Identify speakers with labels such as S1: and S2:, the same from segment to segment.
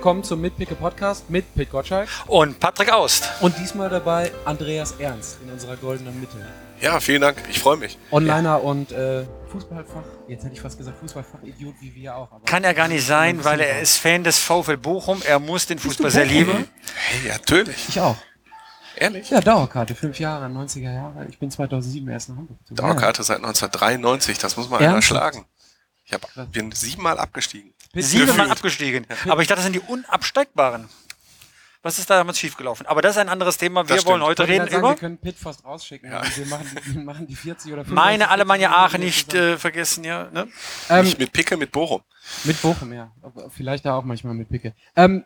S1: willkommen zum Mitpicke Podcast mit Pit Gottschalk
S2: und Patrick Aust.
S1: Und diesmal dabei Andreas Ernst in unserer goldenen Mitte.
S3: Ja, vielen Dank. Ich freue mich.
S1: Onliner ja. und äh, Fußballfach, jetzt hätte ich fast gesagt Fußballfach-Idiot wie wir auch.
S2: Kann er gar nicht sein, weil er ist Fan des VfL Bochum. Er muss den Fußball sehr lieben.
S3: Hey, natürlich.
S1: Ich auch.
S3: Ehrlich?
S1: Ja, Dauerkarte, fünf Jahre, 90er Jahre. Ich bin 2007 erst nach Hamburg.
S3: Dauerkarte seit 1993, das muss man Ernsthaft? erschlagen. Ich hab, bin siebenmal abgestiegen.
S2: Siebenmal abgestiegen. Aber ich dachte, das sind die unabsteigbaren. Was ist da damals schiefgelaufen? Aber das ist ein anderes Thema. Wir wollen heute reden
S1: sagen,
S2: über.
S1: Wir können Pit fast rausschicken. Ja. Wir machen die, machen die 40 oder 50.
S2: Meine Alemannia Aachen nicht äh, vergessen, ja. Ne?
S3: Ähm, nicht mit Picke, mit Bochum.
S1: Mit Bochum, ja. Vielleicht da auch manchmal mit Picke. Ähm,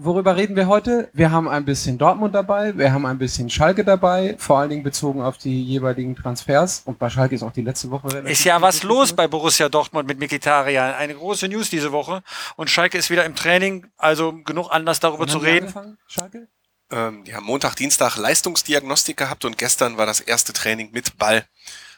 S1: Worüber reden wir heute? Wir haben ein bisschen Dortmund dabei, wir haben ein bisschen Schalke dabei, vor allen Dingen bezogen auf die jeweiligen Transfers. Und bei Schalke ist auch die letzte Woche.
S2: Ist ja was los bei Borussia Dortmund mit Mikitarian. Eine große News diese Woche. Und Schalke ist wieder im Training, also genug Anlass darüber zu reden.
S3: Schalke? Ähm, die haben Montag, Dienstag Leistungsdiagnostik gehabt und gestern war das erste Training mit Ball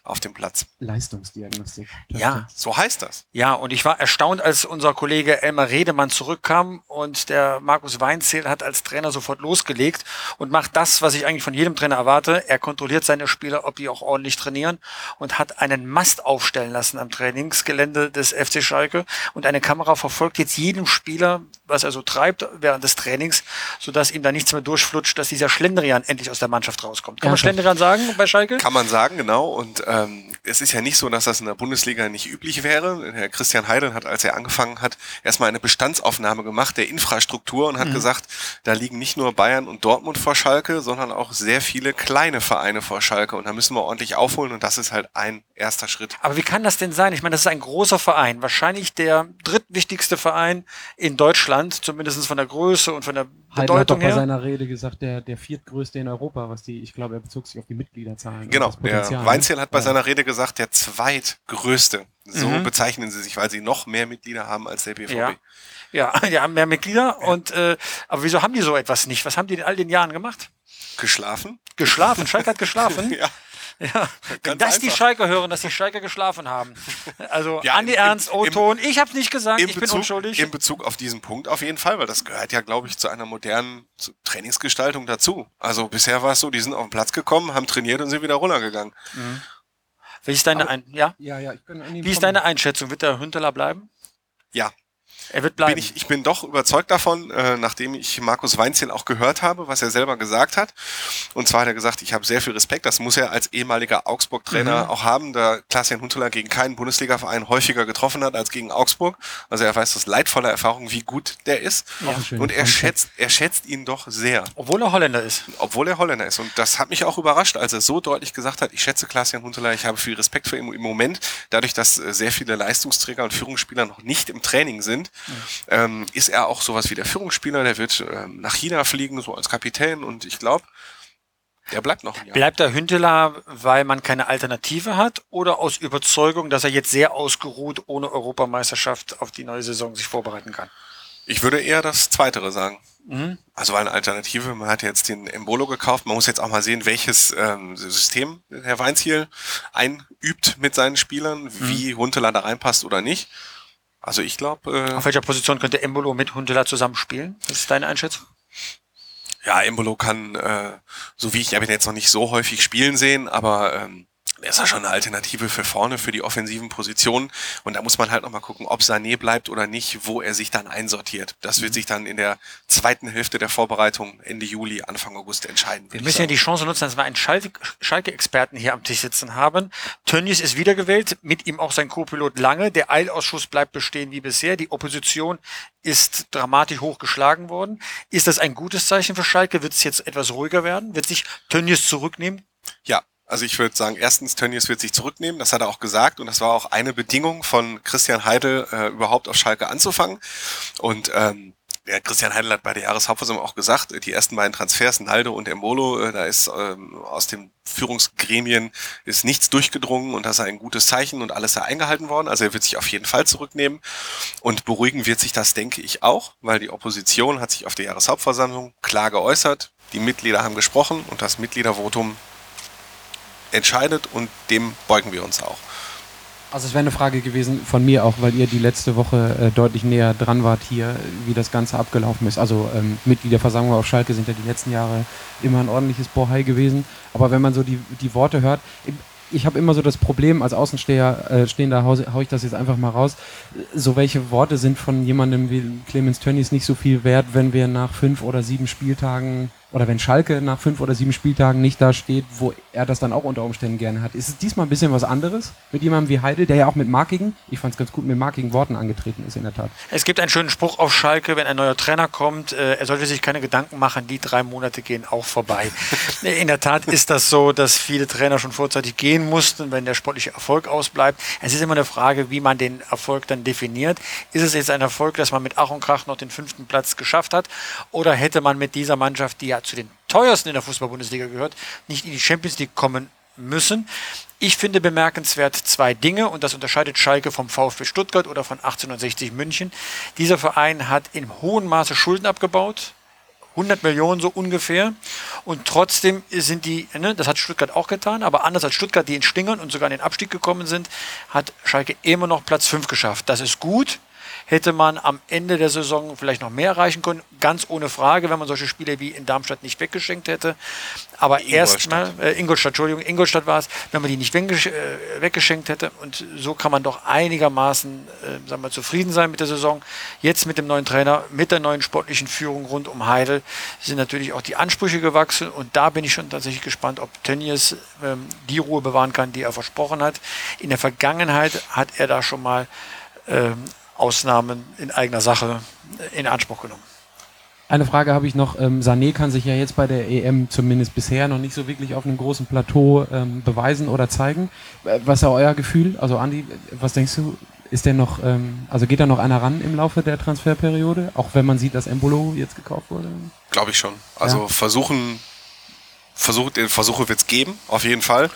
S3: auf dem Platz.
S1: Leistungsdiagnostik.
S2: Ja,
S3: so heißt das.
S2: Ja, und ich war erstaunt, als unser Kollege Elmar Redemann zurückkam und der Markus Weinzierl hat als Trainer sofort losgelegt und macht das, was ich eigentlich von jedem Trainer erwarte. Er kontrolliert seine Spieler, ob die auch ordentlich trainieren und hat einen Mast aufstellen lassen am Trainingsgelände des FC Schalke und eine Kamera verfolgt jetzt jedem Spieler, was er so treibt während des Trainings, sodass ihm da nichts mehr durchflutscht, dass dieser Schlendrian endlich aus der Mannschaft rauskommt. Kann ja, man Schlendrian sagen bei Schalke?
S3: Kann man sagen, genau. Und ähm, es ist ja nicht so, dass das in der Bundesliga nicht üblich wäre. Herr Christian Heidel hat, als er angefangen hat, erstmal eine Bestandsaufnahme gemacht der Infrastruktur und hat mhm. gesagt, da liegen nicht nur Bayern und Dortmund vor Schalke, sondern auch sehr viele kleine Vereine vor Schalke. Und da müssen wir ordentlich aufholen und das ist halt ein erster Schritt.
S2: Aber wie kann das denn sein? Ich meine, das ist ein großer Verein, wahrscheinlich der drittwichtigste Verein in Deutschland, zumindest von der Größe und von der Heidel hat doch
S1: bei her. seiner Rede gesagt, der, der viertgrößte in Europa, was die, ich glaube, er bezog sich auf die Mitgliederzahlen.
S3: Genau, der Weinziel hat bei ja. seiner Rede gesagt, der zweitgrößte. So mhm. bezeichnen sie sich, weil sie noch mehr Mitglieder haben als der BVB.
S2: Ja, ja die haben mehr Mitglieder. Ja. Und äh, aber wieso haben die so etwas nicht? Was haben die in all den Jahren gemacht?
S3: Geschlafen.
S2: Geschlafen. Schalke hat geschlafen.
S3: ja.
S2: Ja, wenn das einfach. die Schalke hören, dass die Schalke geschlafen haben. Also ja, Andi Ernst, O-Ton, ich habe nicht gesagt, ich
S3: Bezug,
S2: bin unschuldig.
S3: In Bezug auf diesen Punkt auf jeden Fall, weil das gehört ja, glaube ich, zu einer modernen Trainingsgestaltung dazu. Also bisher war es so, die sind auf den Platz gekommen, haben trainiert und sind wieder runtergegangen. Mhm.
S2: Wie ist deine, Ein ja?
S1: Ja, ja, ich
S2: bin Wie ist deine Einschätzung? Wird der Hünteler bleiben?
S3: Ja,
S2: er wird bleiben.
S3: Bin ich, ich bin doch überzeugt davon, äh, nachdem ich Markus Weinziel auch gehört habe, was er selber gesagt hat. Und zwar hat er gesagt, ich habe sehr viel Respekt, das muss er als ehemaliger Augsburg-Trainer mhm. auch haben, da Klaas-Jan Huntelaar gegen keinen Bundesliga-Verein häufiger getroffen hat als gegen Augsburg. Also er weiß aus leidvoller Erfahrung, wie gut der ist. Ja. Und er schätzt, er schätzt ihn doch sehr.
S2: Obwohl er Holländer ist.
S3: Obwohl er Holländer ist. Und das hat mich auch überrascht, als er so deutlich gesagt hat, ich schätze Klaas-Jan Huntelaar, ich habe viel Respekt für ihn im Moment, dadurch, dass äh, sehr viele Leistungsträger und Führungsspieler noch nicht im Training sind. Ähm, ist er auch sowas wie der Führungsspieler, der wird ähm, nach China fliegen, so als Kapitän und ich glaube, der bleibt noch.
S2: Bleibt der Hünteler, weil man keine Alternative hat oder aus Überzeugung, dass er jetzt sehr ausgeruht ohne Europameisterschaft auf die neue Saison sich vorbereiten kann?
S3: Ich würde eher das Zweitere sagen. Mhm. Also weil eine Alternative, man hat jetzt den Embolo gekauft, man muss jetzt auch mal sehen, welches ähm, System Herr Weinziel einübt mit seinen Spielern, mhm. wie Hunteler da reinpasst oder nicht. Also ich glaube.
S2: Äh, Auf welcher Position könnte Embolo mit Huntela zusammenspielen? Was ist deine Einschätzung?
S3: Ja, Embolo kann, äh, so wie ich, ich habe ihn jetzt noch nicht so häufig spielen sehen, aber ähm, er ist ja schon eine Alternative für vorne, für die offensiven Positionen. Und da muss man halt nochmal gucken, ob Sané bleibt oder nicht, wo er sich dann einsortiert. Das wird mhm. sich dann in der zweiten Hälfte der Vorbereitung Ende Juli, Anfang August entscheiden.
S2: Wir müssen ja die Chance nutzen, dass wir einen Schalke-Experten hier am Tisch sitzen haben. Tönnies ist wiedergewählt, mit ihm auch sein Co-Pilot Lange. Der Eilausschuss bleibt bestehen wie bisher. Die Opposition ist dramatisch hochgeschlagen worden. Ist das ein gutes Zeichen für Schalke? Wird es jetzt etwas ruhiger werden? Wird sich Tönnies zurücknehmen?
S3: Ja, also ich würde sagen, erstens, Tönnies wird sich zurücknehmen, das hat er auch gesagt und das war auch eine Bedingung von Christian Heidel, äh, überhaupt auf Schalke anzufangen. Und ähm, ja, Christian Heidel hat bei der Jahreshauptversammlung auch gesagt, die ersten beiden Transfers, Naldo und Embolo, äh, da ist ähm, aus den Führungsgremien ist nichts durchgedrungen und das ist ein gutes Zeichen und alles da eingehalten worden. Also er wird sich auf jeden Fall zurücknehmen und beruhigen wird sich das, denke ich, auch, weil die Opposition hat sich auf der Jahreshauptversammlung klar geäußert. Die Mitglieder haben gesprochen und das Mitgliedervotum entscheidet und dem beugen wir uns auch.
S1: Also es wäre eine Frage gewesen von mir auch, weil ihr die letzte Woche äh, deutlich näher dran wart hier, wie das Ganze abgelaufen ist. Also ähm, Mitgliederversammlung auf Schalke sind ja die letzten Jahre immer ein ordentliches Bohai gewesen. Aber wenn man so die, die Worte hört, ich habe immer so das Problem, als Außensteher, äh, stehender hau, hau ich das jetzt einfach mal raus, so welche Worte sind von jemandem wie Clemens Tönnies nicht so viel wert, wenn wir nach fünf oder sieben Spieltagen oder wenn Schalke nach fünf oder sieben Spieltagen nicht da steht, wo er das dann auch unter Umständen gerne hat. Ist es diesmal ein bisschen was anderes mit jemandem wie Heidel, der ja auch mit markigen, ich fand es ganz gut, mit markigen Worten angetreten ist in der Tat.
S2: Es gibt einen schönen Spruch auf Schalke, wenn ein neuer Trainer kommt, äh, er sollte sich keine Gedanken machen, die drei Monate gehen auch vorbei. in der Tat ist das so, dass viele Trainer schon vorzeitig gehen mussten, wenn der sportliche Erfolg ausbleibt. Es ist immer eine Frage, wie man den Erfolg dann definiert. Ist es jetzt ein Erfolg, dass man mit Ach und Krach noch den fünften Platz geschafft hat oder hätte man mit dieser Mannschaft, die ja zu den teuersten in der Fußball-Bundesliga gehört, nicht in die Champions League kommen müssen. Ich finde bemerkenswert zwei Dinge und das unterscheidet Schalke vom VfB Stuttgart oder von 1860 München. Dieser Verein hat in hohem Maße Schulden abgebaut. 100 Millionen so ungefähr. Und trotzdem sind die, ne, das hat Stuttgart auch getan, aber anders als Stuttgart, die in Stingern und sogar in den Abstieg gekommen sind, hat Schalke immer noch Platz 5 geschafft. Das ist gut hätte man am Ende der Saison vielleicht noch mehr erreichen können. Ganz ohne Frage, wenn man solche Spiele wie in Darmstadt nicht weggeschenkt hätte. Aber erstmal, äh, Ingolstadt, Entschuldigung, Ingolstadt war es, wenn man die nicht äh, weggeschenkt hätte. Und so kann man doch einigermaßen äh, sagen wir, zufrieden sein mit der Saison. Jetzt mit dem neuen Trainer, mit der neuen sportlichen Führung rund um Heidel sind natürlich auch die Ansprüche gewachsen. Und da bin ich schon tatsächlich gespannt, ob Tönnies ähm, die Ruhe bewahren kann, die er versprochen hat. In der Vergangenheit hat er da schon mal ähm, Ausnahmen in eigener Sache in Anspruch genommen.
S1: Eine Frage habe ich noch. Ähm, Sané kann sich ja jetzt bei der EM zumindest bisher noch nicht so wirklich auf einem großen Plateau ähm, beweisen oder zeigen. Äh, was ist euer Gefühl? Also Andi, was denkst du? Ist der noch, ähm, also geht da noch einer ran im Laufe der Transferperiode? Auch wenn man sieht, dass Embolo jetzt gekauft wurde?
S3: Glaube ich schon. Also ja. versuchen, versucht, Versuche wird es geben, auf jeden Fall.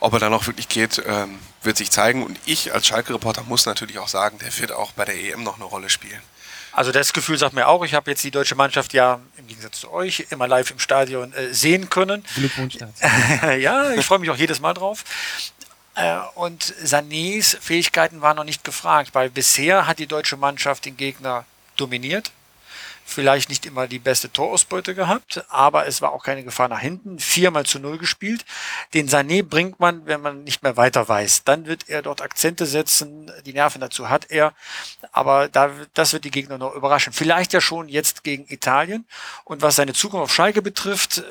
S3: Ob er dann auch wirklich geht, ähm, wird sich zeigen. Und ich als Schalke-Reporter muss natürlich auch sagen, der wird auch bei der EM noch eine Rolle spielen.
S2: Also das Gefühl sagt mir auch, ich habe jetzt die deutsche Mannschaft ja im Gegensatz zu euch immer live im Stadion äh, sehen können.
S1: Glückwunsch
S2: dazu. ja, ich freue mich auch jedes Mal drauf. Äh, und Sanés Fähigkeiten waren noch nicht gefragt, weil bisher hat die deutsche Mannschaft den Gegner dominiert, vielleicht nicht immer die beste Torausbeute gehabt, aber es war auch keine Gefahr nach hinten. Viermal zu null gespielt. Den Sané bringt man, wenn man nicht mehr weiter weiß. Dann wird er dort Akzente setzen. Die Nerven dazu hat er. Aber da, das wird die Gegner noch überraschen. Vielleicht ja schon jetzt gegen Italien. Und was seine Zukunft auf Schalke betrifft, äh,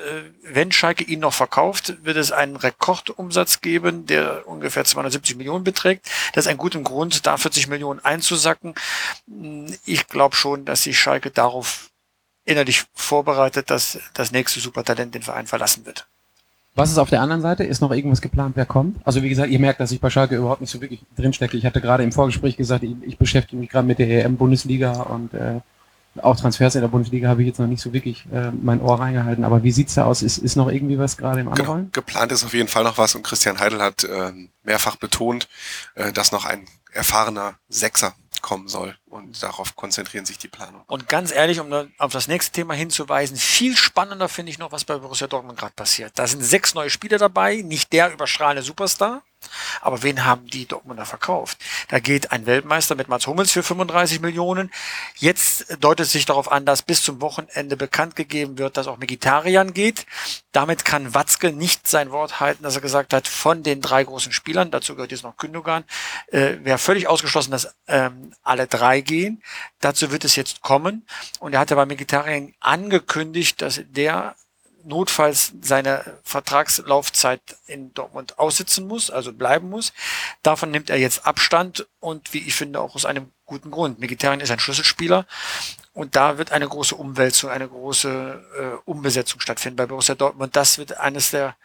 S2: wenn Schalke ihn noch verkauft, wird es einen Rekordumsatz geben, der ungefähr 270 Millionen beträgt. Das ist ein guter Grund, da 40 Millionen einzusacken. Ich glaube schon, dass sich Schalke darauf innerlich vorbereitet, dass das nächste Supertalent den Verein verlassen wird.
S1: Was ist auf der anderen Seite? Ist noch irgendwas geplant, wer kommt? Also wie gesagt, ihr merkt, dass ich bei Schalke überhaupt nicht so wirklich drinstecke. Ich hatte gerade im Vorgespräch gesagt, ich, ich beschäftige mich gerade mit der EM-Bundesliga und äh, auch Transfers in der Bundesliga habe ich jetzt noch nicht so wirklich äh, mein Ohr reingehalten. Aber wie sieht's da aus? Ist, ist noch irgendwie was gerade im Anrollen?
S3: Ge geplant ist auf jeden Fall noch was und Christian Heidel hat äh, mehrfach betont, äh, dass noch ein erfahrener Sechser kommen soll. Und darauf konzentrieren sich die Planung.
S2: Und ganz ehrlich, um auf das nächste Thema hinzuweisen, viel spannender finde ich noch, was bei Borussia Dortmund gerade passiert. Da sind sechs neue Spieler dabei, nicht der überstrahlende Superstar, aber wen haben die Dortmunder verkauft? Da geht ein Weltmeister mit Mats Hummels für 35 Millionen. Jetzt deutet sich darauf an, dass bis zum Wochenende bekannt gegeben wird, dass auch Megitarian geht. Damit kann Watzke nicht sein Wort halten, dass er gesagt hat, von den drei großen Spielern, dazu gehört jetzt noch Gündogan, äh, wäre völlig ausgeschlossen, dass ähm, alle drei gehen. Dazu wird es jetzt kommen. Und er hatte bei Megitarian angekündigt, dass der notfalls seine Vertragslaufzeit in Dortmund aussitzen muss, also bleiben muss. Davon nimmt er jetzt Abstand und wie ich finde auch aus einem guten Grund. Mkhitaryan ist ein Schlüsselspieler und da wird eine große Umwälzung, eine große äh, Umbesetzung stattfinden bei Borussia Dortmund. Das wird eines der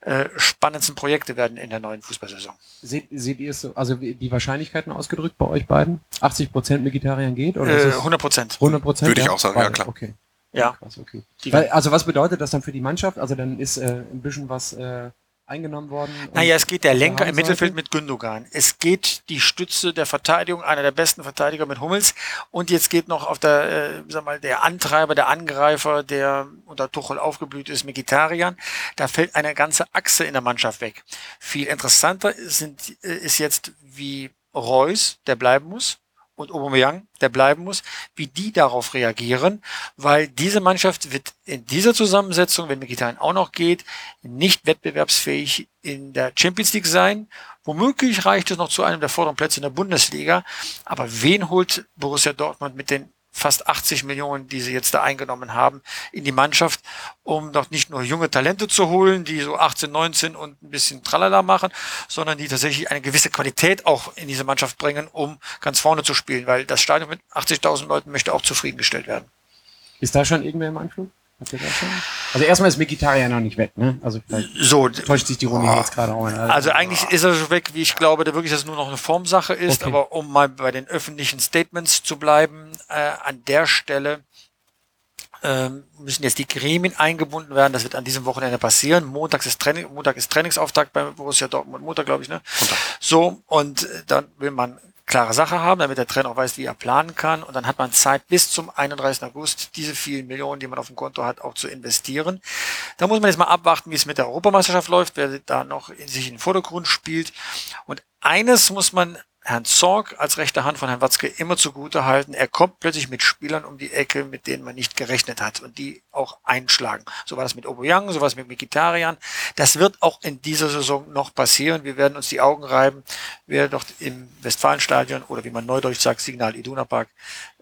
S2: äh, spannendsten Projekte werden in der neuen Fußballsaison.
S1: Seht, seht ihr es so, also die Wahrscheinlichkeiten ausgedrückt bei euch beiden? 80 Prozent Vegetarier geht? Oder
S2: äh, 100 Prozent.
S1: 100 Prozent?
S3: Würde ich auch sagen, Beide. ja klar.
S1: Okay.
S2: Ja.
S1: Krass, okay. Weil, also was bedeutet das dann für die Mannschaft? Also dann ist äh, ein bisschen was äh, eingenommen worden.
S2: Naja, es geht der Lenker im? Mittelfeld mit Gündogan. Es geht die Stütze der Verteidigung, einer der besten Verteidiger mit Hummels. Und jetzt geht noch auf der, äh, sag mal, der Antreiber, der Angreifer, der unter Tuchel aufgeblüht ist, Mkhitaryan. Da fällt eine ganze Achse in der Mannschaft weg. Viel interessanter sind, äh, ist jetzt, wie Reus, der bleiben muss, und Aubameyang, der bleiben muss, wie die darauf reagieren, weil diese Mannschaft wird in dieser Zusammensetzung, wenn Mkhitaryan auch noch geht, nicht wettbewerbsfähig in der Champions League sein. Womöglich reicht es noch zu einem der vorderen Plätze in der Bundesliga. Aber wen holt Borussia Dortmund mit den fast 80 Millionen, die sie jetzt da eingenommen haben, in die Mannschaft, um doch nicht nur junge Talente zu holen, die so 18, 19 und ein bisschen Tralala machen, sondern die tatsächlich eine gewisse Qualität auch in diese Mannschaft bringen, um ganz vorne zu spielen, weil das Stadion mit 80.000 Leuten möchte auch zufriedengestellt werden.
S1: Ist da schon irgendwer im Anflug? Habt ihr das schon? Also erstmal ist Mkhitaryan noch nicht weg, ne? Also vielleicht
S2: So,
S1: täuscht sich die Runde jetzt gerade auch. in.
S2: Also eigentlich ist er so weg, wie ich glaube, der wirklich, dass es nur noch eine Formsache ist.
S1: Okay.
S2: Aber um mal bei den öffentlichen Statements zu bleiben, äh, an der Stelle ähm, müssen jetzt die Gremien eingebunden werden. Das wird an diesem Wochenende passieren. Montags ist Training, Montag ist Trainingsauftakt bei Borussia Dortmund, Montag glaube ich, ne? So, und dann will man klare Sache haben, damit der Trainer auch weiß, wie er planen kann. Und dann hat man Zeit bis zum 31. August, diese vielen Millionen, die man auf dem Konto hat, auch zu investieren. Da muss man jetzt mal abwarten, wie es mit der Europameisterschaft läuft, wer da noch in sich in den Vordergrund spielt. Und eines muss man Herrn Zorg als rechte Hand von Herrn Watzke immer zugute halten. Er kommt plötzlich mit Spielern um die Ecke, mit denen man nicht gerechnet hat und die auch einschlagen. So war das mit Oboyang, so war es mit Mikitarian. Das wird auch in dieser Saison noch passieren. Wir werden uns die Augen reiben, wer dort im Westfalenstadion oder wie man neudeutsch sagt, Signal Iduna Park,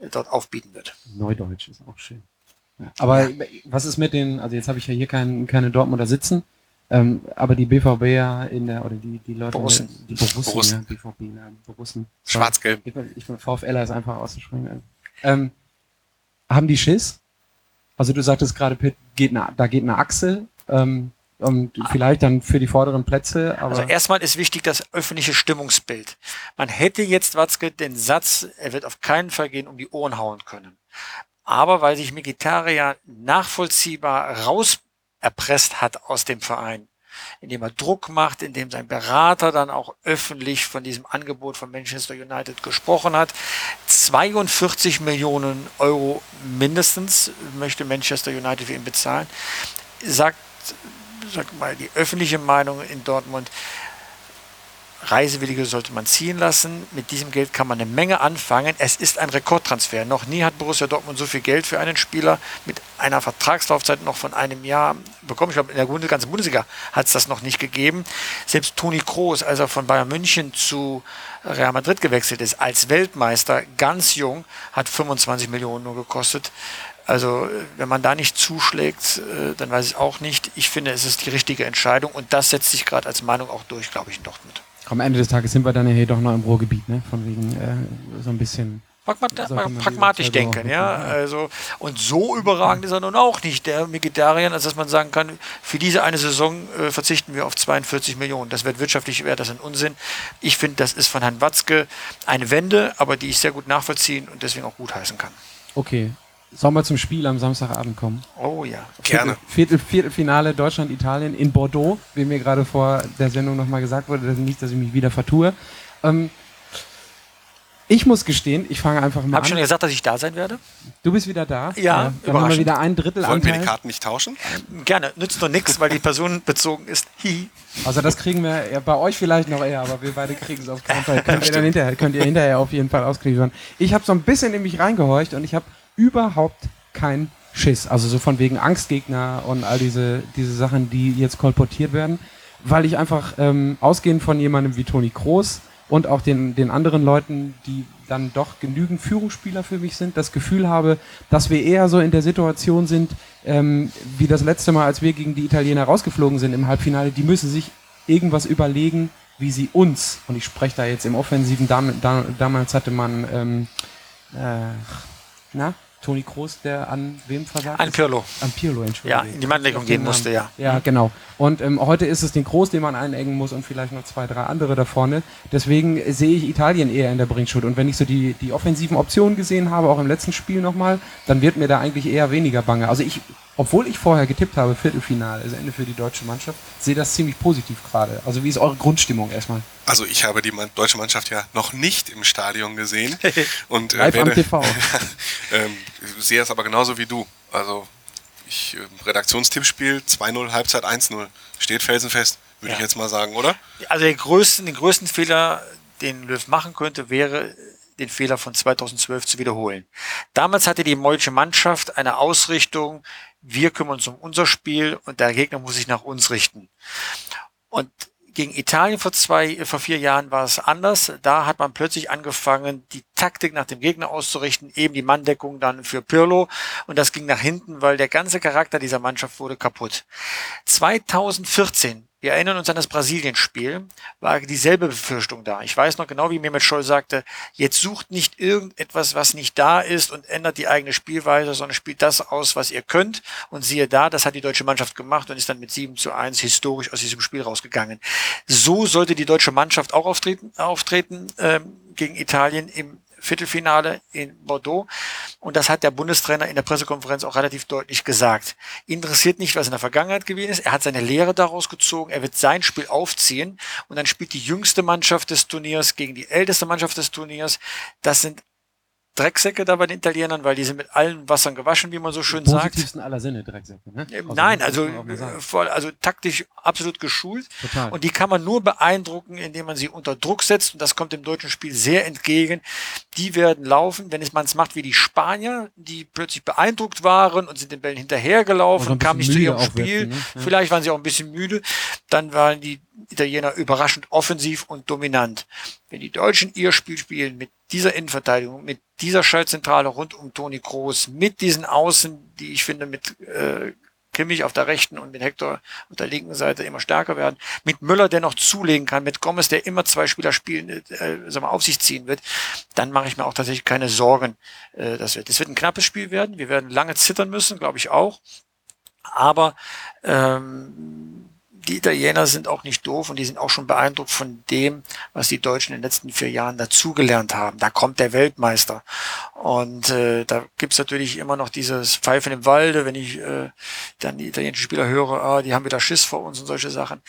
S2: äh, dort aufbieten wird.
S1: Neudeutsch ist auch schön. Ja. Aber was ist mit den, also jetzt habe ich ja hier kein, keine Dortmunder sitzen, ähm, aber die BVB in der, oder die, die Leute,
S2: Borussen.
S1: die Borussen,
S3: Borussen.
S1: ja, BVB, ja, Borussen.
S3: Schwarz-Gelb.
S1: Ich, bin VfL ist einfach auszusprechen. Ähm, haben die Schiss? Also du sagtest gerade, Pitt, geht eine, da geht eine Achse, ähm, und vielleicht dann für die vorderen Plätze, aber
S2: Also erstmal ist wichtig das öffentliche Stimmungsbild. Man hätte jetzt Watzke den Satz, er wird auf keinen Fall gehen, um die Ohren hauen können. Aber weil sich Mkhitaryan nachvollziehbar raus erpresst hat aus dem Verein, indem er Druck macht, indem sein Berater dann auch öffentlich von diesem Angebot von Manchester United gesprochen hat. 42 Millionen Euro mindestens möchte Manchester United für ihn bezahlen. Sagt, sag mal, die öffentliche Meinung in Dortmund, Reisewillige sollte man ziehen lassen. Mit diesem Geld kann man eine Menge anfangen. Es ist ein Rekordtransfer. Noch nie hat Borussia Dortmund so viel Geld für einen Spieler mit einer Vertragslaufzeit noch von einem Jahr bekommen. Ich glaube, in der ganzen Bundesliga hat es das noch nicht gegeben. Selbst Toni Kroos, als er von Bayern München zu Real Madrid gewechselt ist, als Weltmeister, ganz jung, hat 25 Millionen nur gekostet. Also, wenn man da nicht zuschlägt, äh, dann weiß ich auch nicht. Ich finde, es ist die richtige Entscheidung und das setzt sich gerade als Meinung auch durch, glaube ich, in Dortmund.
S1: Am Ende des Tages sind wir dann ja hier doch noch im Ruhrgebiet, ne? Von wegen äh, so ein bisschen.
S2: Pragmat
S1: Sollte man die
S2: pragmatisch denken, ja. Also, und so überragend ist er nun auch nicht, der Mkhitaryan, als dass man sagen kann, für diese eine Saison äh, verzichten wir auf 42 Millionen. Das wird wirtschaftlich wert, das ist ein Unsinn. Ich finde, das ist von Herrn Watzke eine Wende, aber die ich sehr gut nachvollziehen und deswegen auch gut heißen kann.
S1: Okay. Sollen wir zum Spiel am Samstagabend kommen?
S2: Oh ja.
S3: Gerne.
S1: Viertel, Viertelfinale Deutschland-Italien in Bordeaux, wie mir gerade vor der Sendung nochmal gesagt wurde, dass nicht, dass ich mich wieder vertue. Ähm, ich muss gestehen, ich fange einfach mal
S2: Hab ich schon
S1: an.
S2: gesagt, dass ich da sein werde?
S1: Du bist wieder da.
S2: Ja,
S1: dann haben wir wieder ein Drittel
S3: Wollen wir die
S1: Anteil.
S3: Karten nicht tauschen?
S2: Gerne. Nützt nur nichts, weil die Person bezogen ist. Hi.
S1: Also das kriegen wir ja, bei euch vielleicht noch eher, aber wir beide kriegen es auf keinen Fall. Könnt ihr, dann hinterher, könnt ihr hinterher auf jeden Fall auskriegen. Ich habe so ein bisschen in mich reingehorcht und ich habe überhaupt keinen Schiss. Also so von wegen Angstgegner und all diese, diese Sachen, die jetzt kolportiert werden. Weil ich einfach ähm, ausgehend von jemandem wie Toni Kroos und auch den, den anderen Leuten, die dann doch genügend Führungsspieler für mich sind, das Gefühl habe, dass wir eher so in der Situation sind, ähm, wie das letzte Mal, als wir gegen die Italiener rausgeflogen sind im Halbfinale. Die müssen sich irgendwas überlegen, wie sie uns, und ich spreche da jetzt im Offensiven, dam, dam, damals hatte man, ähm, äh, na, Toni Kroos, der an wem versagt
S2: An? Pirlo.
S1: An Pirlo, Entschuldigung.
S2: Ja, in die Manndeckung
S1: Auf
S2: gehen musste, ja.
S1: Ja, genau. Und ähm, heute ist es den Groß, den man einengen muss und vielleicht noch zwei, drei andere da vorne. Deswegen sehe ich Italien eher in der Bringschuld. Und wenn ich so die, die offensiven Optionen gesehen habe, auch im letzten Spiel nochmal, dann wird mir da eigentlich eher weniger bange. Also ich, obwohl ich vorher getippt habe, Viertelfinale, also Ende für die deutsche Mannschaft, sehe das ziemlich positiv gerade. Also wie ist eure Grundstimmung erstmal?
S3: Also ich habe die deutsche Mannschaft ja noch nicht im Stadion gesehen und äh,
S1: Live am
S3: werde,
S1: TV.
S3: ähm, sehe es aber genauso wie du. Also ich äh, Redaktionstippspiel 2-0, Halbzeit 1-0. Steht felsenfest, würde
S2: Ja.
S3: ich jetzt mal sagen, oder?
S2: Also den größten, den größten Fehler, den Löw machen könnte, wäre den Fehler von 2012 zu wiederholen. Damals hatte die deutsche Mannschaft eine Ausrichtung, wir kümmern uns um unser Spiel und der Gegner muss sich nach uns richten. Und gegen Italien vor zwei, vor vier Jahren war es anders. Da hat man plötzlich angefangen, die Taktik nach dem Gegner auszurichten, eben die Manndeckung dann für Pirlo. Und das ging nach hinten, weil der ganze Charakter dieser Mannschaft wurde kaputt. 2014, wir erinnern uns an das Brasilien-Spiel, war dieselbe Befürchtung da. Ich weiß noch genau, wie Mehmet Scholl sagte, jetzt sucht nicht irgendetwas, was nicht da ist und ändert die eigene Spielweise, sondern spielt das aus, was ihr könnt. Und siehe da, das hat die deutsche Mannschaft gemacht und ist dann mit 7 zu 1 historisch aus diesem Spiel rausgegangen. So sollte die deutsche Mannschaft auch auftreten, auftreten ähm, gegen Italien im Viertelfinale in Bordeaux. Und das hat der Bundestrainer in der Pressekonferenz auch relativ deutlich gesagt. Interessiert nicht, was in der Vergangenheit gewesen ist. Er hat seine Lehre daraus gezogen. Er wird sein Spiel aufziehen. Und dann spielt die jüngste Mannschaft des Turniers gegen die älteste Mannschaft des Turniers. Das sind Drecksäcke da bei den Italienern, weil die sind mit allen Wassern gewaschen, wie man so schön sagt.
S1: Positivsten aller Sinne, Drecksäcke, ne?
S2: Ähm,
S1: Also,
S2: Nein, also, äh, voll, also taktisch absolut geschult.
S1: Total.
S2: Und die kann man nur beeindrucken, indem man sie unter Druck setzt. Und das kommt dem deutschen Spiel sehr entgegen. Die werden laufen, wenn es man es macht wie die Spanier, die plötzlich beeindruckt waren und sind den Bällen hinterhergelaufen,
S1: Und so ein
S2: kamen nicht zu ihrem Spiel.
S1: wirkten, ne?
S2: Vielleicht waren sie auch ein bisschen müde. Dann waren die Italiener überraschend offensiv und dominant. Wenn die Deutschen ihr Spiel spielen mit dieser Innenverteidigung, mit dieser Schaltzentrale rund um Toni Kroos, mit diesen Außen, die ich finde mit äh, Kimmich auf der rechten und mit Hector auf der linken Seite immer stärker werden, mit Müller, der noch zulegen kann, mit Gomez, der immer zwei Spieler spielen, äh, sag mal, auf sich ziehen wird, dann mache ich mir auch tatsächlich keine Sorgen. Äh, das wird, das wird ein knappes Spiel werden. Wir werden lange zittern müssen, glaube ich auch. Aber ähm, die Italiener sind auch nicht doof und die sind auch schon beeindruckt von dem, was die Deutschen in den letzten vier Jahren dazugelernt haben. Da kommt der Weltmeister. Und äh, da gibt's natürlich immer noch dieses Pfeifen im Walde, wenn ich äh, dann die italienischen Spieler höre, ah, die haben wieder Schiss vor uns und solche Sachen.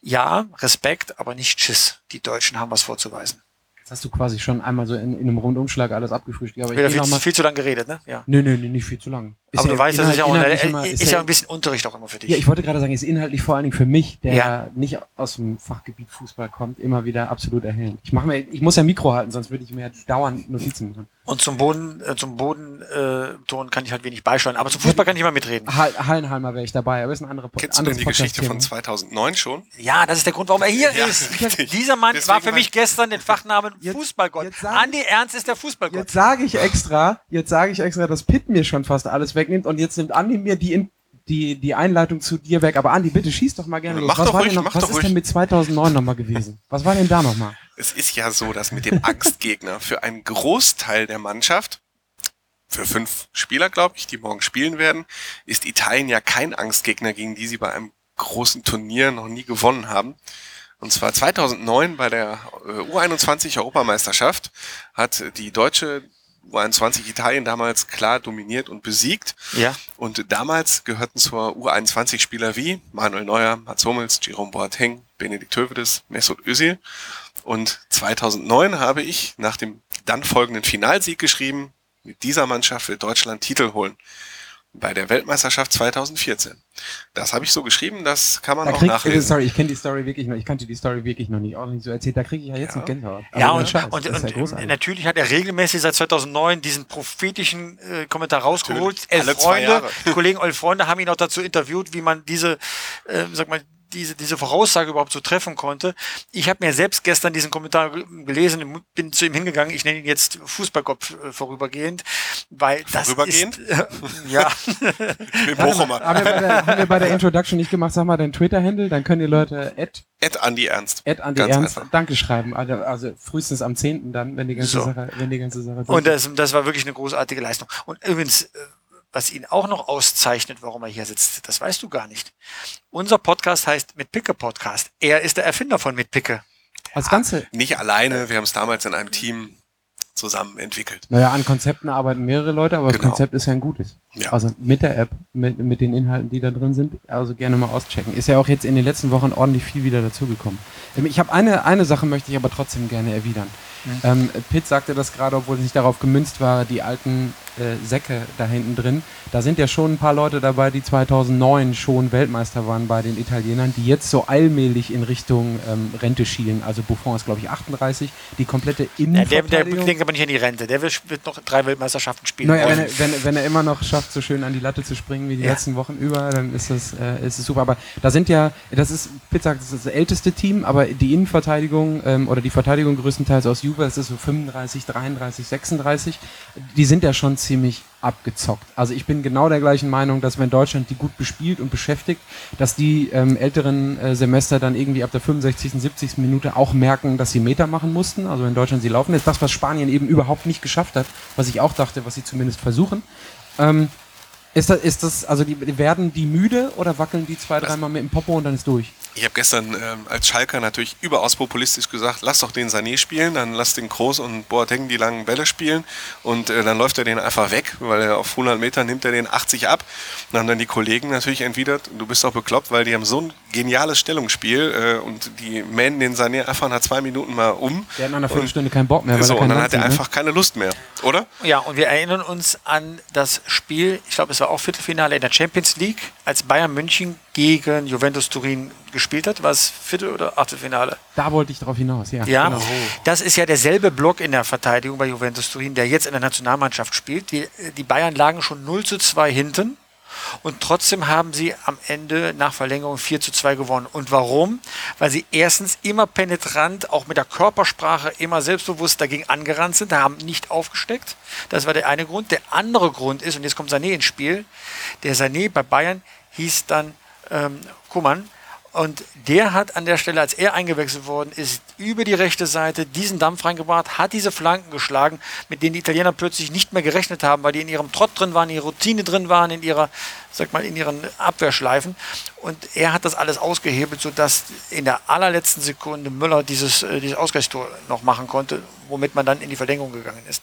S2: Ja, Respekt, aber nicht Schiss. Die Deutschen haben was vorzuweisen.
S1: Jetzt hast du quasi schon einmal so in, in einem Rundumschlag alles abgefrühstückt. Aber ich
S2: viel,
S1: noch mal,
S2: viel zu lange geredet, ne? Ja.
S1: nö, nö, nö, nicht viel zu lang. Ist
S2: aber
S1: ja
S2: du weißt, das ist ja auch
S1: inhaltlich immer-
S2: ist, ja ein bisschen Unterricht auch immer für dich.
S1: Ja, ich wollte gerade sagen, ist inhaltlich vor allen Dingen für mich, der
S2: Ja.
S1: nicht aus dem Fachgebiet Fußball kommt, immer wieder absolut erhellend. Ich mache mir, ich muss ja Mikro halten, sonst würde ich mir dauernd Notizen machen.
S2: Und zum Boden, äh, zum Bodenton äh, kann ich halt wenig beisteuern. Aber zum Fußball kann ich immer mitreden.
S1: Hall, Hallenhalmer wäre ich dabei, aber ist ein anderer Po-
S3: Kennst du denn die Geschichte von
S1: Podcast-Thema.
S3: 2009 schon?
S2: Ja, das ist der Grund, warum er hier
S3: Ja,
S2: ist.
S3: richtig.
S2: Dieser Mann
S3: Deswegen
S2: war für mich gestern den Fachnamen
S1: Jetzt-
S2: Fußballgott.
S1: jetzt
S2: Andi Ernst ist der Fußballgott.
S1: Jetzt sage ich extra, jetzt sage ich extra, dass Pitt mir schon fast alles wegnimmt und jetzt nimmt Andi mir die, In- die, die Einleitung zu dir weg. Aber Andi, bitte schieß doch mal gerne los.
S3: Mach
S1: was
S3: doch
S1: war
S3: ruhig,
S1: noch,
S3: mach
S1: was
S3: doch
S1: ist
S3: ruhig.
S1: denn mit 2009 nochmal gewesen? Was war denn da nochmal?
S3: Es ist ja so, dass mit dem Angstgegner für einen Großteil der Mannschaft, für fünf Spieler, glaube ich, die morgen spielen werden, ist Italien ja kein Angstgegner, gegen die sie bei einem großen Turnier noch nie gewonnen haben. Und zwar 2009 bei der äh, U21 Europameisterschaft hat die deutsche U21 Italien damals klar dominiert und besiegt.
S2: Ja.
S3: Und damals gehörten zur U21 Spieler wie Manuel Neuer, Mats Hummels, Jerome Boateng, Benedikt Hövedes, Mesut Özil. Und 2009 habe ich nach dem dann folgenden Finalsieg geschrieben, mit dieser Mannschaft will Deutschland Titel holen. Bei der Weltmeisterschaft 2014. Das habe ich so geschrieben, das kann man
S1: Da
S3: auch
S1: krieg, äh,
S3: nachlesen.
S1: sorry, ich kenne die Story wirklich noch, ich kannte die Story wirklich noch nicht, auch nicht so erzählt. Da kriege ich ja jetzt
S3: Ja.
S1: noch Gänsehaut.
S2: Ja, und,
S1: Scheiß,
S2: und,
S1: ja
S2: und
S1: großartig.
S2: natürlich hat er regelmäßig seit 2009 diesen prophetischen äh, Kommentar rausgeholt. Elf
S3: zwei
S2: Freunde,
S3: Jahre.
S2: Kollegen Elf Freunde haben ihn auch dazu interviewt, wie man diese, äh, sag mal, diese, diese Voraussage überhaupt so treffen konnte. Ich habe mir selbst gestern diesen Kommentar gelesen und bin zu ihm hingegangen. Ich nenne ihn jetzt Fußballkopf äh, vorübergehend, weil das
S3: Vorübergehend?
S2: ist äh, ja
S3: Im
S1: Warte
S3: Bochumer.
S1: haben, wir bei der, haben wir bei der Introduction nicht gemacht, sag mal deinen Twitter-Handle, dann können die Leute at,
S3: Ed Andi Ernst.
S1: at an die
S3: Ganz
S1: Ernst
S3: einfach.
S1: Danke schreiben. Also, also frühestens am 10. dann, wenn die ganze
S2: So.
S1: Sache, wenn die ganze Sache
S2: Und das, das war wirklich eine großartige Leistung. Und übrigens, äh, was ihn auch noch auszeichnet, warum er hier sitzt, das weißt du gar nicht. Unser Podcast heißt Mitpicke Podcast. Er ist der Erfinder von Mitpicke.
S1: Das Ganze,
S3: Nicht alleine, wir haben es damals in einem Team zusammen entwickelt.
S1: naja, an Konzepten arbeiten mehrere Leute, aber das
S3: Genau.
S1: Konzept ist ja ein gutes.
S3: Ja.
S1: Also mit der App, mit, mit den Inhalten, die da drin sind, also gerne mal auschecken. Ist ja auch jetzt in den letzten Wochen ordentlich viel wieder dazugekommen. Ähm, Ich habe eine, eine Sache möchte ich aber trotzdem gerne erwidern. Ähm, Pitt sagte das gerade, obwohl es nicht darauf gemünzt war, die alten äh, Säcke da hinten drin. Da sind ja schon ein paar Leute dabei, die 2009 schon Weltmeister waren bei den Italienern, die jetzt so allmählich in Richtung ähm, Rente schielen. Also Buffon ist, glaube ich, 38. Die komplette
S2: Ja, der, der
S1: Innenverteidigung.
S2: denkt aber nicht an die Rente. Der wird, noch drei Weltmeisterschaften spielen.
S1: Naja, wenn er, wenn, wenn er immer noch schafft, so schön an die Latte zu springen wie die
S2: Ja.
S1: letzten Wochen über, dann ist das, äh, ist es super. Aber da sind ja, das ist, sagt, das ist das älteste Team, aber die Innenverteidigung ähm, oder die Verteidigung größtenteils aus Juve, das ist so 35, 33, 36, die sind ja schon ziemlich abgezockt. Also ich bin genau der gleichen Meinung, dass wenn Deutschland die gut bespielt und beschäftigt, dass die ähm, älteren äh, Semester dann irgendwie ab der 65., 70. Minute auch merken, dass sie Meter machen mussten. Also wenn Deutschland sie laufen ist das, was Spanien eben überhaupt nicht geschafft hat, was ich auch dachte, was sie zumindest versuchen. Ähm, ist das, ist das, also die, werden die müde oder wackeln die zwei, dreimal mit dem Popo und dann ist durch?
S3: Ich habe gestern ähm, als Schalker natürlich überaus populistisch gesagt, lass doch den Sané spielen, dann lass den Kroos und Boateng die langen Bälle spielen und äh, dann läuft er den einfach weg, weil er auf 100 Meter nimmt er den 80 ab. Und haben dann die Kollegen natürlich entwidert, du bist doch bekloppt, weil die haben so ein geniales Stellungsspiel äh, und die mähen den Sané einfach nach zwei Minuten mal um.
S1: Der hat nach einer Viertelstunde keinen Bock mehr, weil
S3: so,
S1: er
S3: und dann hat er
S1: ne?
S3: einfach keine Lust mehr, oder?
S2: Ja, und wir erinnern uns an das Spiel, ich glaube, es war auch Viertelfinale in der Champions League, als Bayern München gegen Juventus Turin gespielt hat. War es Viertel- oder Achtelfinale?
S1: Da wollte ich drauf hinaus, ja.
S2: Ja,
S1: genau.
S2: das ist ja derselbe Block in der Verteidigung bei Juventus Turin, der jetzt in der Nationalmannschaft spielt. Die, die Bayern lagen schon 0 zu 2 hinten und trotzdem haben sie am Ende nach Verlängerung 4 zu 2 gewonnen. Und warum? Weil sie erstens immer penetrant, auch mit der Körpersprache immer selbstbewusst dagegen angerannt sind, haben nicht aufgesteckt. Das war der eine Grund. Der andere Grund ist, und jetzt kommt Sané ins Spiel, der Sané bei Bayern hieß dann ähm, Kuman. Und der hat an der Stelle, als er eingewechselt worden ist, über die rechte Seite diesen Dampf reingebracht, hat diese Flanken geschlagen, mit denen die Italiener plötzlich nicht mehr gerechnet haben, weil die in ihrem Trott drin waren, in ihrer Routine drin waren, in ihrer, sag mal, in ihren Abwehrschleifen. Und er hat das alles ausgehebelt, sodass in der allerletzten Sekunde Müller dieses, äh, dieses Ausgleichstor noch machen konnte, womit man dann in die Verlängerung gegangen ist.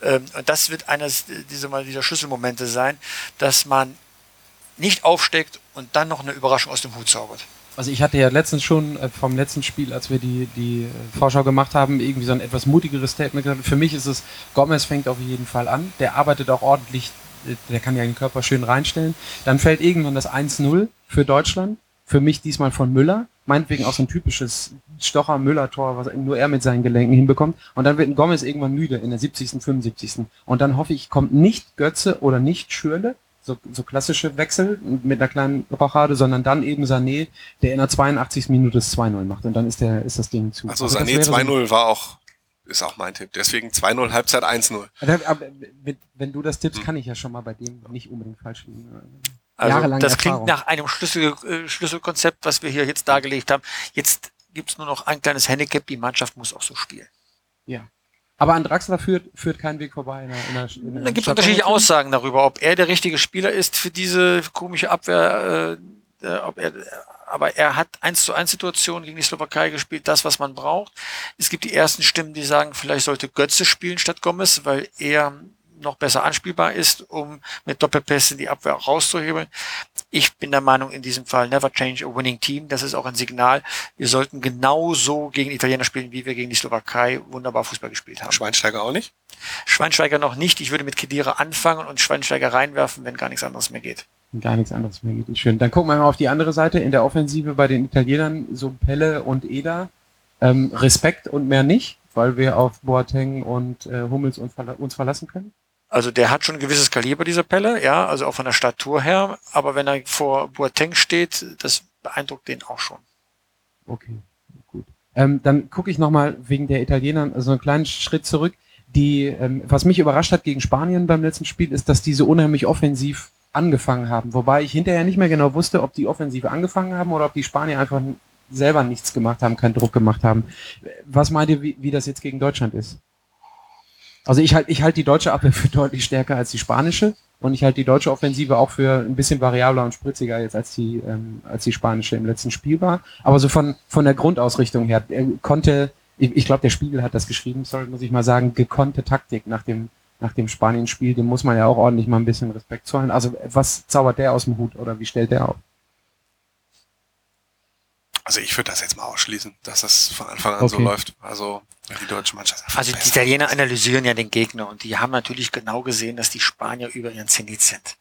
S2: Ähm, und das wird eines dieser, dieser Schlüsselmomente sein, dass man nicht aufsteckt und dann noch eine Überraschung aus dem Hut zaubert.
S1: Also ich hatte ja letztens schon äh, vom letzten Spiel, als wir die, die äh, Vorschau gemacht haben, irgendwie so ein etwas mutigeres Statement gesagt. Für mich ist es, Gomez fängt auf jeden Fall an. Der arbeitet auch ordentlich, äh, der kann ja den Körper schön reinstellen. Dann fällt irgendwann das 1-0 für Deutschland. Für mich diesmal von Müller. Meinetwegen auch so ein typisches Stocher-Müller-Tor, was nur er mit seinen Gelenken hinbekommt. Und dann wird ein Gomez irgendwann müde in der 70., 75. Und dann hoffe ich, kommt nicht Götze oder nicht Schürle, so, so klassische Wechsel mit einer kleinen Rochade, sondern dann eben Sané, der in der 82. Minute das 2-0 macht und dann ist der ist das Ding zu.
S3: Also
S1: das
S3: Sané
S1: wäre so-
S3: 2-0 war auch, ist auch mein Tipp. Deswegen 2-0, Halbzeit 1-0.
S1: Aber- aber wenn- du das
S3: Hm.
S1: tippst, kann ich ja schon mal bei dem nicht unbedingt falsch liegen.
S2: Also das
S1: Erfahrung.
S2: klingt nach einem Schlüssel, äh, Schlüsselkonzept, was wir hier jetzt dargelegt haben. Jetzt gibt's nur noch ein kleines Handicap, die Mannschaft muss auch so spielen.
S1: Ja. Aber an Draxler führt, führt kein Weg vorbei. In der, in der, in
S2: Da gibt es unterschiedliche Aussagen darüber, ob er der richtige Spieler ist für diese komische Abwehr. Äh, äh, ob er, aber er hat 1 zu 1 Situationen gegen die Slowakei gespielt, das, was man braucht. Es gibt die ersten Stimmen, die sagen, vielleicht sollte Götze spielen statt Gomez, weil er noch besser anspielbar ist, um mit Doppelpässe die Abwehr rauszuhebeln. Ich bin der Meinung, in diesem Fall never change a winning team. Das ist auch ein Signal. Wir sollten genauso gegen Italiener spielen, wie wir gegen die Slowakei wunderbar Fußball gespielt haben.
S3: Schweinsteiger auch nicht?
S2: Schweinsteiger noch nicht. Ich würde mit Kedira anfangen und Schweinsteiger reinwerfen, wenn gar nichts anderes mehr geht.
S1: Gar nichts anderes mehr geht. Schön. Dann gucken wir mal auf die andere Seite. In der Offensive bei den Italienern, so Pelle und Eder, ähm, Respekt und mehr nicht, weil wir auf Boateng und äh, Hummels uns, verla uns verlassen können.
S2: Also der hat schon ein gewisses Kaliber, dieser Pelle, ja, also auch von der Statur her. Aber wenn er vor Boateng steht, das beeindruckt den auch schon.
S1: Okay, gut. Ähm, dann gucke ich nochmal wegen der Italiener so einen kleinen Schritt zurück. Die, ähm, was mich überrascht hat gegen Spanien beim letzten Spiel, ist, dass die so unheimlich offensiv angefangen haben. Wobei ich hinterher nicht mehr genau wusste, ob die Offensive angefangen haben oder ob die Spanier einfach selber nichts gemacht haben, keinen Druck gemacht haben. Was meint ihr, wie, wie das jetzt gegen Deutschland ist? Also ich halte ich halt die deutsche Abwehr für deutlich stärker als die spanische und ich halte die deutsche Offensive auch für ein bisschen variabler und spritziger jetzt als die ähm, als die spanische im letzten Spiel war. Aber so von von der Grundausrichtung her er konnte ich, ich glaube der Spiegel hat das geschrieben, sorry muss ich mal sagen, gekonnte Taktik nach dem nach dem Spanien-Spiel, dem muss man ja auch ordentlich mal ein bisschen Respekt zollen. Also was zaubert der aus dem Hut oder wie stellt der auf?
S3: Also ich würde das jetzt mal ausschließen, dass das von Anfang an
S1: Okay.
S3: so läuft. Also die deutsche Mannschaft.
S2: Also die. Italiener analysieren ja den Gegner und die haben natürlich genau gesehen, dass die Spanier über ihren Zenit sind.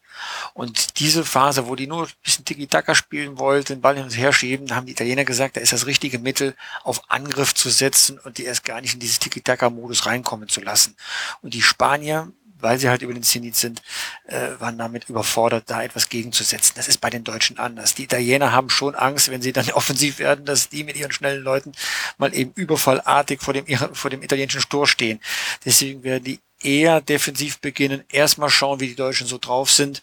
S2: Und diese Phase, wo die nur ein bisschen Tiki-Taka spielen wollten, den Ball hin und her schieben, da haben die Italiener gesagt, da ist das richtige Mittel, auf Angriff zu setzen und die erst gar nicht in dieses Tiki-Taka-Modus reinkommen zu lassen. Und die Spanier, weil sie halt über den Zenit sind, äh, waren damit überfordert, da etwas gegenzusetzen. Das ist bei den Deutschen anders. Die Italiener haben schon Angst, wenn sie dann offensiv werden, dass die mit ihren schnellen Leuten mal eben überfallartig vor dem, vor dem italienischen Stor stehen. Deswegen werden die eher defensiv beginnen, erstmal schauen, wie die Deutschen so drauf sind.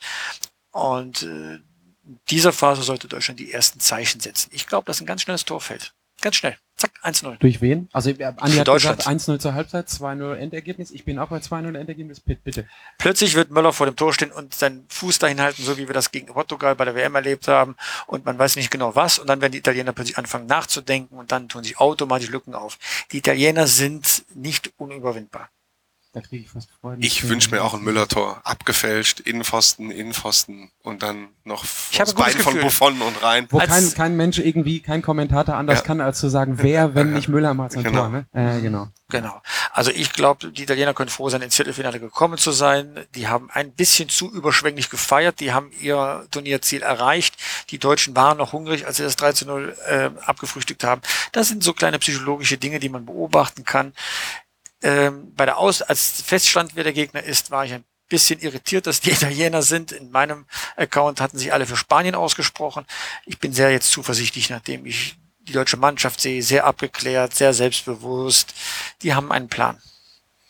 S2: Und äh, in dieser Phase sollte Deutschland die ersten Zeichen setzen. Ich glaube, dass ein ganz schnelles Tor fällt. Ganz schnell. Zack, 1-0.
S1: Durch wen? Also äh, Andi hat
S2: Deutschland.
S1: gesagt 1-0 zur Halbzeit, 2-0 Endergebnis. Ich bin auch bei 2-0 Endergebnis. Bitte.
S2: Plötzlich wird Möller vor dem Tor stehen und seinen Fuß dahin halten, so wie wir das gegen Portugal bei der WM erlebt haben. Und man weiß nicht genau was. Und dann werden die Italiener plötzlich anfangen nachzudenken und dann tun sich automatisch Lücken auf. Die Italiener sind nicht unüberwindbar.
S1: Da kriege ich fast Freude.
S3: Ich wünsche mir auch ein Müller-Tor. Abgefälscht, Innenpfosten, Innenpfosten und dann noch
S2: Ich gutes
S3: Bein von. Buffon und rein.
S1: Wo kein, kein Mensch irgendwie, kein Kommentator anders
S3: Ja.
S1: kann, als zu sagen, wer, wenn nicht Müller macht sein
S3: Genau.
S1: Tor, ne? Äh, genau.
S2: Genau. Also ich glaube, die Italiener können froh sein, ins Viertelfinale gekommen zu sein. Die haben ein bisschen zu überschwänglich gefeiert. Die haben ihr Turnierziel erreicht. Die Deutschen waren noch hungrig, als sie das 3 zu 0 äh, abgefrühstückt haben. Das sind so kleine psychologische Dinge, die man beobachten kann. Ähm, bei der Aus als feststand, wer der Gegner ist, war ich ein bisschen irritiert, dass die Italiener sind. In meinem Account hatten sich alle für Spanien ausgesprochen. Ich bin sehr jetzt zuversichtlich, nachdem ich die deutsche Mannschaft sehe, sehr abgeklärt, sehr selbstbewusst. Die haben einen Plan.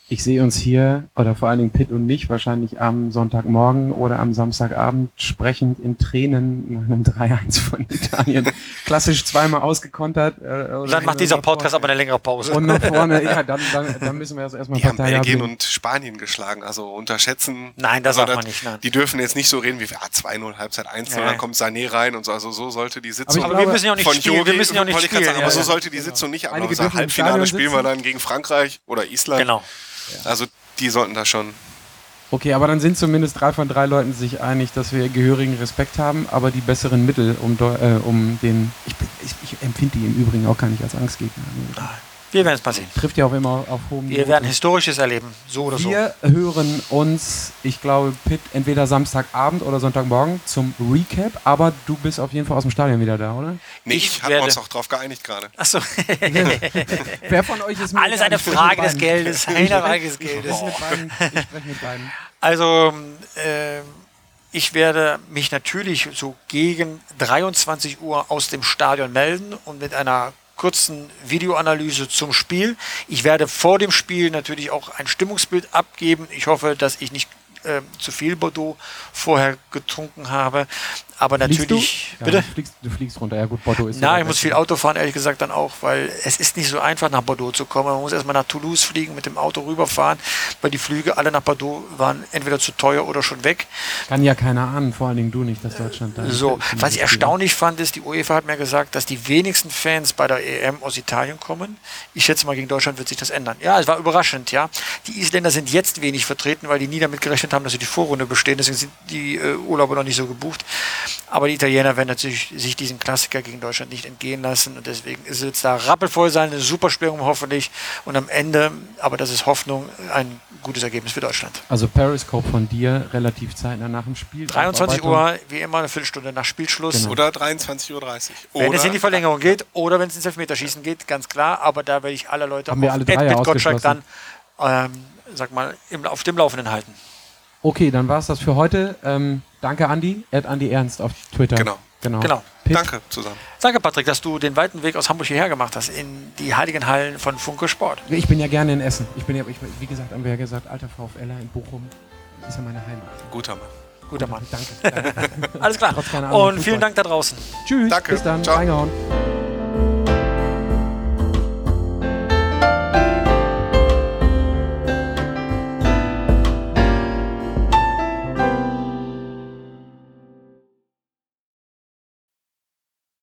S1: Ich sehe uns hier, oder vor allen Dingen Pitt und mich, wahrscheinlich am Sonntagmorgen oder am Samstagabend sprechend in Tränen nach einem 3-1 von Italien. Klassisch zweimal ausgekontert. Äh,
S2: dann macht dieser Podcast aber eine längere Pause.
S1: Und nach vorne, ja, dann, dann, dann müssen wir das erstmal
S3: Die haben Belgien
S1: haben.
S3: und Spanien geschlagen. Also unterschätzen.
S2: Nein, das
S3: also
S2: darf man nicht, nein.
S3: Die dürfen jetzt nicht so reden wie ah, 2-0, Halbzeit 1-0,
S2: Ja.
S3: dann kommt Sané rein und so. Also so sollte die Sitzung
S1: ich
S2: aber
S1: glaube,
S2: wir müssen ja auch nicht
S3: von
S2: spielen. Wir müssen ja auch nicht
S3: wollte ich gerade
S2: spielen.
S3: sagen, aber
S2: ja,
S3: so
S2: ja.
S3: sollte die Sitzung nicht ablaufen.
S1: im
S3: Halbfinale spielen wir dann gegen Frankreich oder Island.
S2: Genau.
S3: Also die sollten da schon.
S1: Okay, aber dann sind zumindest drei von drei Leuten sich einig, dass wir gehörigen Respekt haben, aber die besseren Mittel, um, Deu- äh, um den. Ich, bin- ich, ich empfinde die im Übrigen auch gar nicht als Angstgegner.
S2: Wir werden es mal sehen.
S1: Trifft ja auch immer auf hohem
S2: Wir
S1: Niveau.
S2: werden Historisches erleben. So oder so.
S1: Wir hören uns, ich glaube, Pitt entweder Samstagabend oder Sonntagmorgen zum Recap, aber du bist auf jeden Fall aus dem Stadion wieder da, oder?
S3: Nee,
S2: Ich
S3: wir uns auch drauf geeinigt gerade.
S2: Achso.
S1: Wer von euch ist mit
S2: Alles eine Frage des Geldes. Eine Frage des Geldes.
S1: Ich spreche mit beiden.
S2: Also, ähm, ich werde mich natürlich so gegen 23 Uhr aus dem Stadion melden und mit einer kurzen Videoanalyse zum Spiel. Ich werde vor dem Spiel natürlich auch ein Stimmungsbild abgeben. Ich hoffe, dass ich nicht äh, zu viel Bordeaux vorher getrunken habe. Aber natürlich.
S1: du?
S2: Bitte?
S1: Ja, du, fliegst, du fliegst runter. Ja gut, Bordeaux ist
S2: Na,
S1: ja
S2: ich muss viel Auto fahren, ehrlich gesagt dann auch, weil es ist nicht so einfach, nach Bordeaux zu kommen. Man muss erstmal nach Toulouse fliegen, mit dem Auto rüberfahren, weil die Flüge alle nach Bordeaux waren entweder zu teuer oder schon weg.
S1: Kann ja keiner ahnen, vor allen Dingen du nicht, dass Deutschland da
S2: So,
S1: ist.
S2: was ich erstaunlich fand, ist, die UEFA hat mir gesagt, dass die wenigsten Fans bei der EM aus Italien kommen. Ich schätze mal, gegen Deutschland wird sich das ändern. Ja, es war überraschend, ja. Die Isländer sind jetzt wenig vertreten, weil die nie damit gerechnet haben, dass sie die Vorrunde bestehen. Deswegen sind die äh, Urlauber noch nicht so gebucht. Aber die Italiener werden natürlich sich diesen Klassiker gegen Deutschland nicht entgehen lassen. Und deswegen ist es da rappelvoll sein, eine super Spielung hoffentlich. Und am Ende, aber das ist Hoffnung, ein gutes Ergebnis für Deutschland.
S1: Also Periscope von dir relativ zeitnah nach dem Spiel.
S2: 23
S1: Aufarbeitung.
S2: Uhr, wie immer, eine Viertelstunde nach Spielschluss.
S1: Genau.
S3: Oder 23.30 Uhr.
S2: Wenn
S3: Oder
S2: es in die Verlängerung geht oder wenn es ins Elfmeterschießen geht, ganz klar. Aber da werde ich alle Leute
S1: Haben wir alle
S2: Ed Gottschalk dann, ähm, sag mal, im, auf dem Laufenden halten.
S1: Okay, dann war es das für heute. Ähm, danke Andi, Ed Andi Ernst auf Twitter.
S3: Genau.
S1: genau.
S2: Genau.
S3: Danke zusammen.
S2: Danke, Patrick, dass du den weiten Weg aus Hamburg hierher gemacht hast in die heiligen Hallen von Funke Sport.
S1: Ich bin ja gerne in Essen. Ich bin ja, ich, wie gesagt, haben wir ja gesagt, alter VfLer in Bochum ist ja meine Heimat.
S3: Guter Mann.
S2: Guter Mann.
S1: Danke. danke.
S2: Alles klar. Und vielen Dank da draußen.
S1: Tschüss.
S3: Danke.
S1: Bis dann.
S3: Ciao.
S1: Reingehauen.